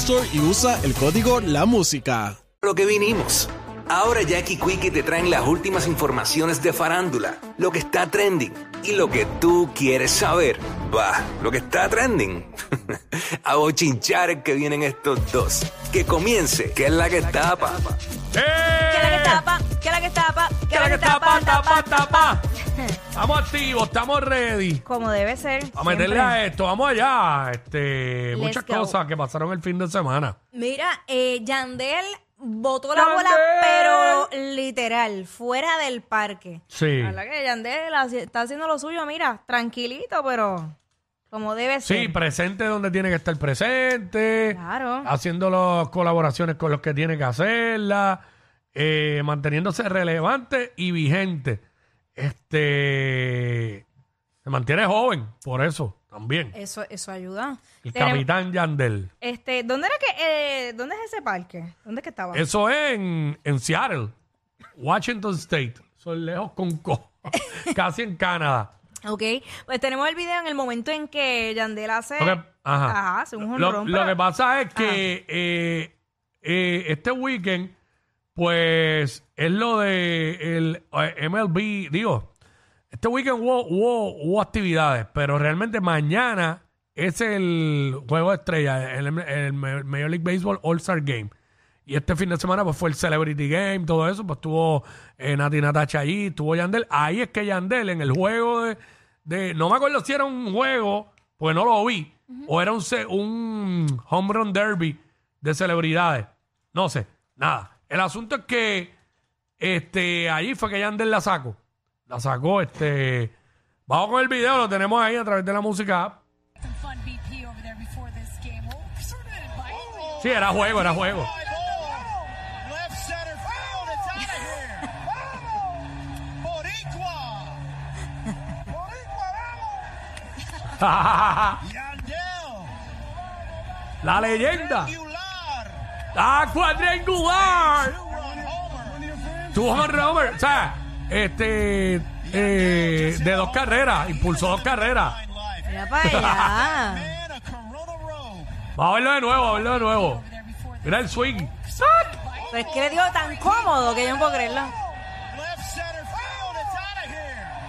Store y usa el código La Música. Lo que vinimos. Ahora Jackie Quickie te traen las últimas informaciones de farándula, lo que está trending y lo que tú quieres saber. Va, lo que está trending. A bochinchar que vienen estos dos. Que comience, que es la que tapa. ¿Qué es la que tapa? ¿Qué es la que tapa? ¿Qué es la que tapa? tapa, tapa. Estamos activos, estamos ready. Como debe ser. A meterle siempre. a esto, vamos allá. Este, Let's muchas go. cosas que pasaron el fin de semana. Mira, eh, Yandel botó la ¡Yandel! bola, pero literal, fuera del parque. Sí. La verdad que Yandel está haciendo lo suyo, mira, tranquilito, pero como debe ser. Sí, presente donde tiene que estar presente. Claro. Haciendo las colaboraciones con los que tiene que hacerlas. eh, manteniéndose relevante y vigente. Este. Se mantiene joven, por eso también. Eso, eso ayuda. El capitán Yandel. Este, ¿dónde era que, eh, dónde es ese parque? ¿Dónde es que estaba? Eso es en, en Seattle, Washington State. Son lejos con co. Casi en Canadá. Ok, pues tenemos el video en el momento en que Yandel hace... Lo que, ajá. Ajá, hace un Lo- jonrón, lo pero- que pasa es que eh, eh, este weekend, pues, es lo de el eh, MLB, digo, este weekend hubo, hubo, hubo actividades, pero realmente mañana es el juego de estrella, el, el Major League Baseball All-Star Game. Y este fin de semana pues fue el Celebrity Game, todo eso, pues estuvo eh, Nati Natacha allí, estuvo Yandel. Ahí es que Yandel en el juego de, de- no me acuerdo si era un juego, pues no lo vi, o era un, ce- un home run derby de celebridades. No sé, nada. El asunto es que este, allí fue que Yandel la sacó. La sacó, este. Vamos con el video, lo tenemos ahí a través de la música. Sí, era juego, era juego. La leyenda. La cuadrangular. Homer. Tuvo home run, o sea, este, eh, de dos carreras, impulsó dos carreras. Mira para allá. Vamos a verlo de nuevo, a verlo de nuevo. Mira el swing. Pero es que le digo tan cómodo que yo no puedo creerlo.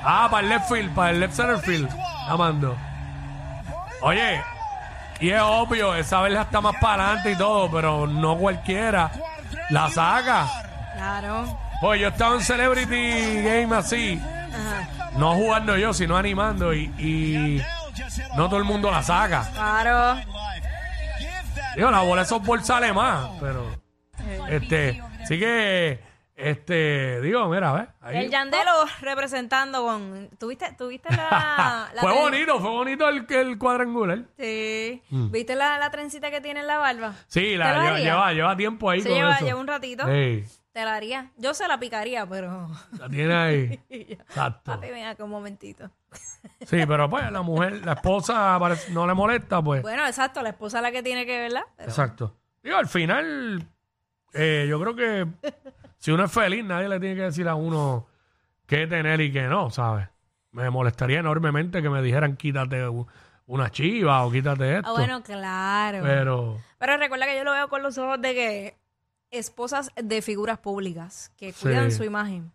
Ah, para el left field, para el left center field. Amando. Oye, y es obvio, esa vez está más para adelante y todo, pero no cualquiera la saca. Claro. Pues yo estaba en Celebrity Game así, Ajá. no jugando yo, sino animando y, no todo el mundo la saca. Claro. Digo, la bola de softball sale más, pero este, sí que, este, digo, mira, ¿ves? Ahí. El Yandelo representando con... ¿Tuviste, tuviste la... la fue tren- bonito, fue bonito el, el cuadrangular. Sí. ¿Viste la, la trencita que tiene en la barba? Sí, ¿Te la, lleva, lleva, lleva tiempo ahí Se con lleva, eso. lleva un ratito. Sí, Te la haría. Yo se la picaría, pero... la tiene ahí. Exacto. Papi, ven acá un momentito. Sí, pero pues la mujer, la esposa parece- no le molesta, pues. Bueno, exacto, la esposa es la que tiene que verla. Pero... Exacto. Digo, al final, eh, yo creo que si uno es feliz, nadie le tiene que decir a uno qué tener y qué no, ¿sabes? Me molestaría enormemente que me dijeran quítate u- una chiva o quítate esto. Ah, bueno, claro. Pero... Pero, recuerda que yo lo veo con los ojos de que esposas de figuras públicas que cuidan Sí. su imagen.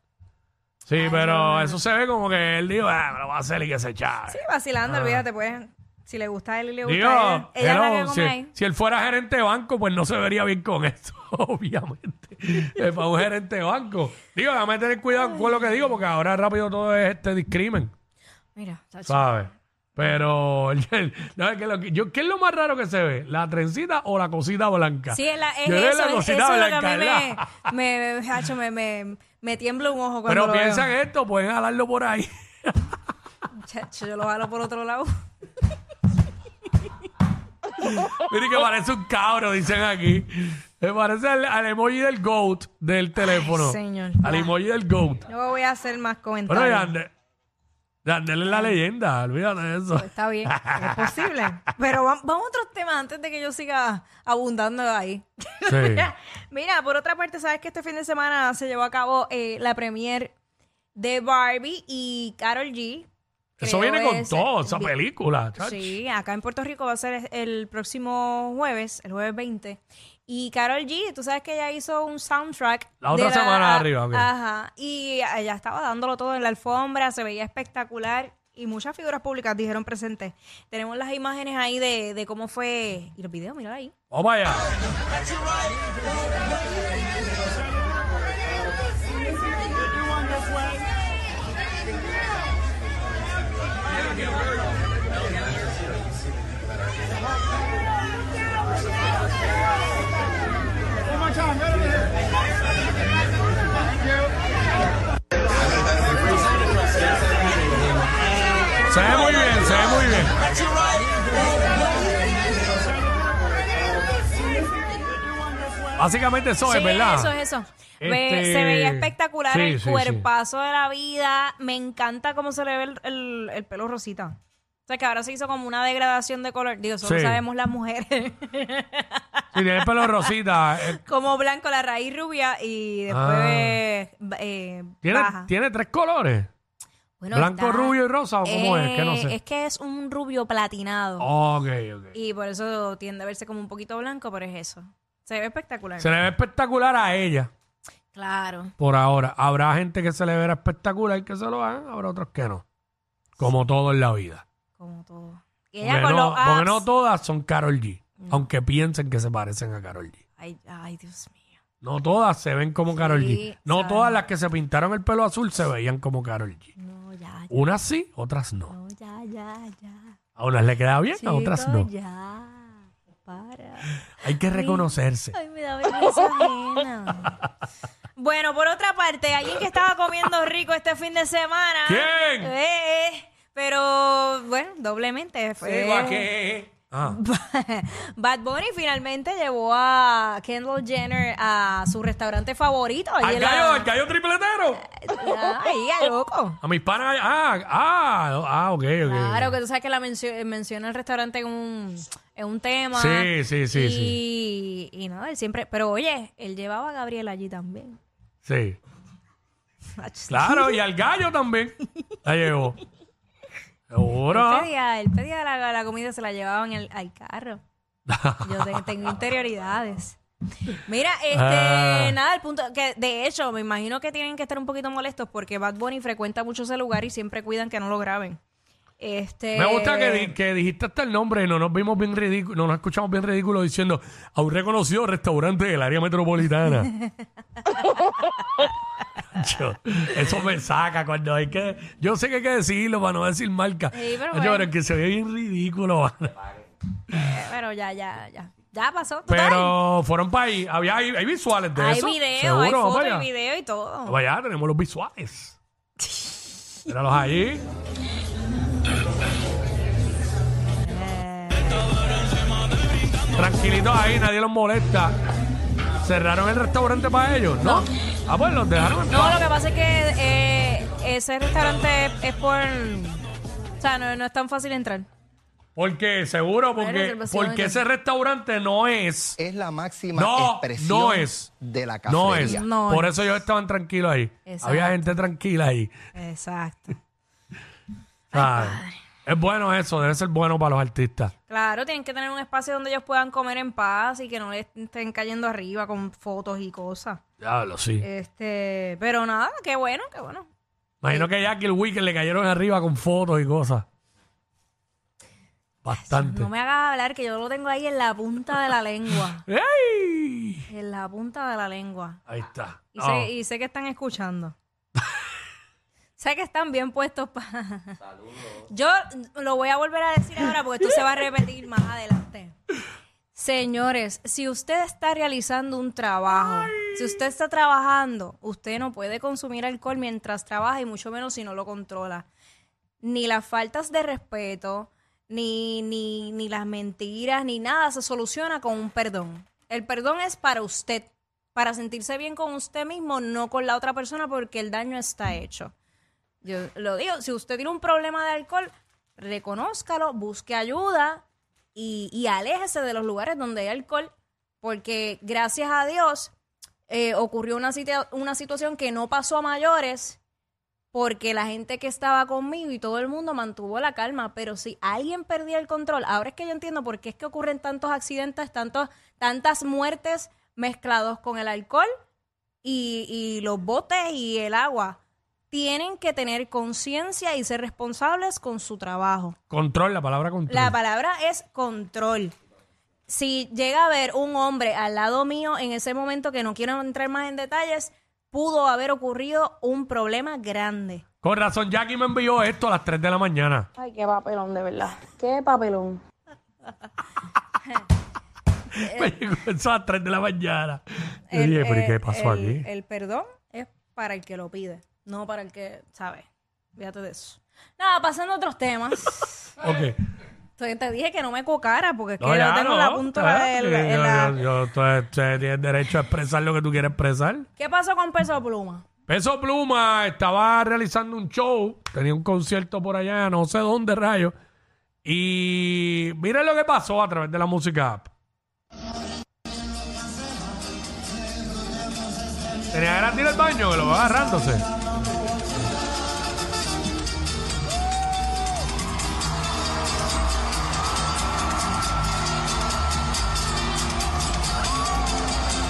sí, Ay, pero no, no, eso se ve como que él dijo, ah, me lo va a hacer y que se echa. Sí, vacilando, Ah. olvídate, pues. Si le gusta a él y le gusta Digo, a ella. Ella es la hello, que come si, ahí. si él fuera gerente de banco, pues no se vería bien con eso, obviamente. Es para un gerente de banco. Digo, déjame tener cuidado con lo que digo, porque ahora rápido todo es este discrimen, Mira, chacho. ¿sabes? Pero, el- es lo que- yo, ¿qué es lo más raro que se ve? ¿La trencita o la cosita blanca? Sí, es, la- es Yo veo eso, la es, cosita eso es lo que a blanca, mí ¿verdad? me, me, chacho, me, me, me tiembla un ojo cuando Pero lo piensa veo. en esto, pueden jalarlo por ahí. Chacho, yo lo jalo por otro lado. Mire que parece un cabro, dicen aquí. Me parece al, al emoji del GOAT del teléfono. señor. Al emoji del GOAT. No voy a hacer más Bueno, comentarios. Yandel es la leyenda, olvídate de eso. Pues está bien, es posible. Pero va- vamos a otros temas antes de que yo siga abundando ahí. Sí. Mira, por otra parte, sabes que este fin de semana se llevó a cabo eh, la premiere de Barbie y Carol G. Eso Creo viene con es- todo, esa vi- película. chach. Sí, acá en Puerto Rico va a ser el próximo jueves, el jueves 20. Y Carol G, tú sabes que ella hizo un soundtrack. La otra de semana arriba, ok. Ajá. Y ella estaba dándolo todo en la alfombra, se veía espectacular. Y muchas figuras públicas dijeron presentes. Tenemos las imágenes ahí de, de cómo fue. Y los videos, mira ahí. Vamos para allá. Se ve muy bien, se ve muy bien. Básicamente eso Sí, es, ¿verdad? eso es eso. Ve- Este- Se veía espectacular Sí, el sí, sí. cuerpazo de la vida. Me encanta cómo se le ve el, el- el pelo rosita. Sea, que ahora se hizo como una degradación de color. Digo, solo Sí. sabemos las mujeres. Si tiene el pelo rosita. eh, como blanco, la raíz rubia y después Ah. eh, ¿tiene, baja. tiene tres colores. Bueno, ¿Blanco, está- rubio y rosa o cómo es? Que no Eh, sé. Es que es un rubio platinado. Ok, ok. Y por eso tiende a verse como un poquito blanco, pero es eso. Se ve espectacular. Se le ve espectacular a ella Claro. por ahora. Habrá gente que se le verá espectacular y que se lo hagan, habrá otros que no. Como todo en la vida. Como todo. Y ella Porque con no, los porque abs- no todas son Carol G. Aunque piensen que se parecen a Carol G. Ay, ay, Dios mío. No todas se ven como Carol G. No saben. todas las que se pintaron el pelo azul se veían como Carol G. No, ya, ya. Unas sí, otras no. No, ya, ya, ya. A unas le queda bien, a otras Chico, no. ya. Para. Hay que reconocerse. Ay, me da vergüenza ajena. Bueno, por otra parte, alguien que estaba comiendo rico este fin de semana. ¿Quién? Eh, pero, bueno, doblemente. Fue Ah, Bad Bunny finalmente llevó a Kendall Jenner a su restaurante favorito. ahí al la- gallo, al gallo tripletero. Ah, Ahí, a loco. A mis panas. Ah, ah, ah, ok, ok. Claro, que tú sabes que la mencio- menciona el restaurante en un, en un tema. Sí, sí, sí, y, Y nada, él siempre. Pero oye, él llevaba a Gabriel allí también. Sí. Claro, y al gallo también. La llevó. Seguro. Él pedía, él pedía la, la comida, se la llevaban el, al carro. Yo te- tengo interioridades. Mira, este, Ah. nada, el punto que de hecho me imagino que tienen que estar un poquito molestos porque Bad Bunny frecuenta mucho ese lugar y siempre cuidan que no lo graben. Este, Me gusta que, di- que dijiste hasta el nombre no nos vimos bien ridículos, no nos escuchamos bien ridículos diciendo a un reconocido restaurante del área metropolitana. Eso me saca cuando hay que. Yo sé que hay que decirlo para no decir marca. Sí, pero Yo, bueno. pero es que se ve bien ridículo. mano. eh, pero ya, ya, ya. Ya pasó. total. Pero fueron para ahí. Había, hay, hay visuales de hay eso. video, Seguro, hay vamos fotos, allá. hay video y todo. Allá, tenemos los visuales. Míralos ahí. Tranquilitos ahí, nadie los molesta. ¿Cerraron el restaurante para ellos? No. Ah, pues los dejaron No, lo que pasa es que eh, ese restaurante es, es por... O sea, no, no es tan fácil entrar. Porque, seguro, porque, reservación, porque ese restaurante no es. es la máxima No, expresión no es. de la No cafetería. es. No Por es. eso ellos estaban tranquilos ahí. Exacto. Había gente tranquila ahí. Exacto. ¿sabes? Es bueno eso, debe ser bueno para los artistas. Claro, tienen que tener un espacio donde ellos puedan comer en paz y que no les estén cayendo arriba con fotos y cosas. Diablo, sí. Este, pero nada, qué bueno, qué bueno. Imagino que ya que el weekend le cayeron arriba con fotos y cosas. Bastante. No me hagas hablar que yo lo tengo ahí en la punta de la lengua. ¡Ey! En la punta de la lengua. Ahí está. Y, No. sé, y sé que están escuchando. Sé que están bien puestos para... Yo lo voy a volver a decir ahora porque esto se va a repetir más adelante. Señores, si usted está realizando un trabajo, si usted está trabajando, usted no puede consumir alcohol mientras trabaja y mucho menos si no lo controla. Ni las faltas de respeto, ni, ni, ni las mentiras, ni nada se soluciona con un perdón. El perdón es para usted, para sentirse bien con usted mismo, no con la otra persona porque el daño está hecho. Yo lo digo, si usted tiene un problema de alcohol, reconózcalo, busque ayuda y, y aléjese de los lugares donde hay alcohol, porque gracias a Dios eh, ocurrió una, situa- una situación que no pasó a mayores, porque la gente que estaba conmigo y todo el mundo mantuvo la calma, pero si alguien perdía el control, ahora es que yo entiendo por qué es que ocurren tantos accidentes, tantos, tantas muertes mezclados con el alcohol y, y los botes y el agua. Tienen que tener conciencia y ser responsables con su trabajo. Control, la palabra control. La palabra es control. Si llega a haber un hombre al lado mío en ese momento que no quiero entrar más en detalles, pudo haber ocurrido un problema grande. Con razón, Jackie me envió esto a las 3 de la mañana. Ay, qué papelón, de verdad. Qué papelón. Me llegó eso a las 3 de la mañana. Yo El- dije, pero ¿y qué pasó el- aquí? El perdón es para el que lo pide, no para el que sabe. Fíjate de eso. Nada, pasando a otros temas. Ok. Entonces te dije que no me cocara porque es que No, yo tengo no, la punta sí, la- yo- la- yo- yo- tú tienes derecho a expresar lo que tú quieres expresar. ¿Qué pasó con Peso Pluma? Peso Pluma estaba realizando un show, tenía un concierto por allá, no sé dónde, rayo. Y miren lo que pasó a través de la música app. Tenía ganas de ir baño, que lo va agarrándose.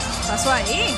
¿Qué pasó ahí?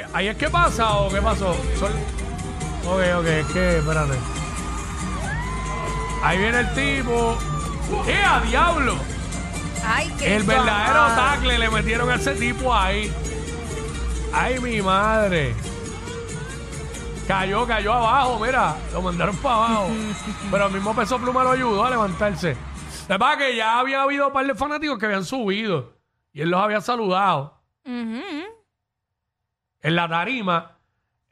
Eh, ¿ahí es que pasa o qué pasó? Sol- Ok, ok, es que, espérate. Ahí viene el tipo. ¡Eh, a diablo! Ay, qué El verdadero llamada. tackle le metieron a ese tipo ahí. ¡Ay, mi madre! Cayó, cayó abajo, mira. Lo mandaron para abajo. Pero el mismo peso pluma lo ayudó a levantarse. La verdad que ya había habido un par de fanáticos que habían subido. Y él los había saludado Ujú. En la tarima.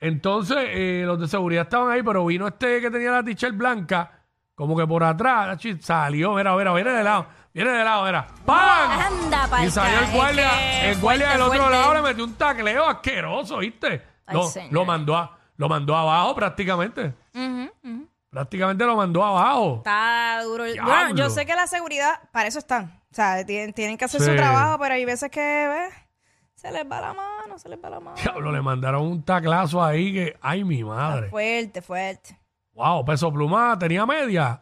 Entonces, eh, los de seguridad estaban ahí, pero vino este que tenía la t-shirt blanca, como que por atrás, achi, salió, mira, mira, viene de lado, viene de lado, mira, ¡pam! Anda, Y salió el guardia, que el guardia fuerte, del otro fuerte. lado le metió un tacleo asqueroso, ¿viste? Ay, Lo, mandó a, lo mandó abajo prácticamente. Prácticamente lo mandó abajo. Está duro. Bueno, yo sé que la seguridad, para eso están. O sea, tienen, tienen que hacer su trabajo, pero hay veces que ¿ves? Se les va la mano, se les va la mano. Diablo, le mandaron un taclazo ahí que, ay, mi madre. Fuerte, fuerte. Wow, peso pluma tenía media.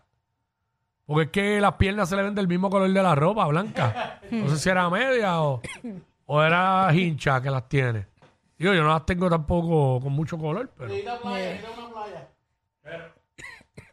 Porque es que las piernas se le ven del mismo color de la ropa, blanca. No sé si era media o, o era hincha que las tiene. Digo, yo no las tengo tampoco con mucho color, pero.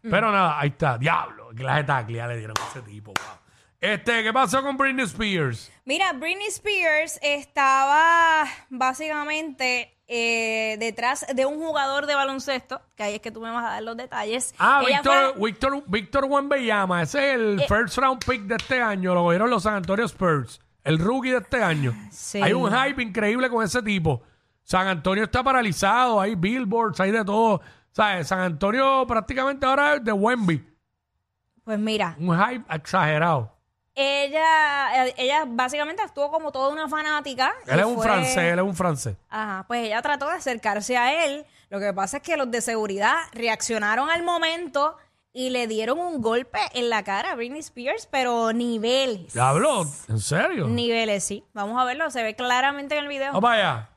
Pero nada, ahí está. Diablo, de tacle ya le dieron a ese tipo. wow. Este, ¿qué pasó con Britney Spears? Mira, Britney Spears estaba básicamente eh, detrás de un jugador de baloncesto, que ahí es que tú me vas a dar los detalles. Ah, Ella Víctor, fue- Víctor, Víctor Wembanyama. Ese es el first round pick de este año. Lo cogieron los San Antonio Spurs. El rookie de este año. Sí. Hay un hype increíble con ese tipo. San Antonio está paralizado. Hay billboards, hay de todo. ¿Sabes? San Antonio prácticamente ahora es de Wemby. Pues mira, Un hype exagerado. Ella, eh, ella básicamente actuó como toda una fanática. Él es un fue- francés, él es un francés. Ajá, pues ella trató de acercarse a él. Lo que pasa es que los de seguridad reaccionaron al momento y le dieron un golpe en la cara a Britney Spears, pero niveles. ¿Ya habló? ¿En serio? Niveles, sí. Vamos a verlo, se ve claramente en el video. Vamos allá.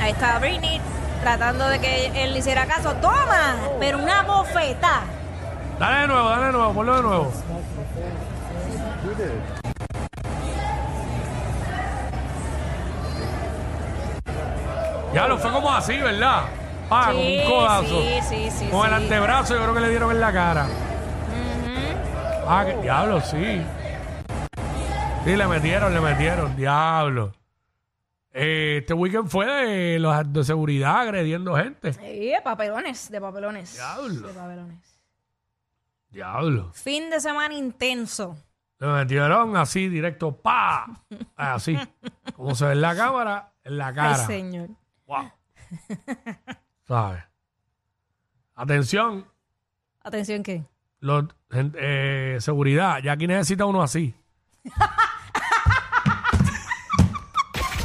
Ahí está Britney tratando de que él le hiciera caso. ¡Toma! Pero una bofeta. Dale de nuevo, dale de nuevo, ponlo de nuevo. Ya lo fue como así, ¿verdad? Ah, Sí, un codazo. sí, sí, sí, Con el sí. antebrazo yo creo que le dieron en la cara. Ah, que diablo, sí. Sí, le metieron, le metieron, diablo. Eh, este weekend fue de los de seguridad agrediendo gente. Sí, de papelones, de papelones. Diablo. De papelones. Diablo. Fin de semana intenso. Le metieron así, directo, pa. Así. Como se ve en la cámara, en la cara. Ay, señor. Wow. ¿Sabes? Atención, Atención, ¿qué? los, eh, seguridad. Ya aquí necesita uno así. Ella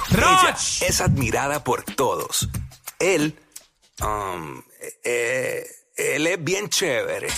¡Roch! es admirada por todos. Él, um, eh, él es bien chévere.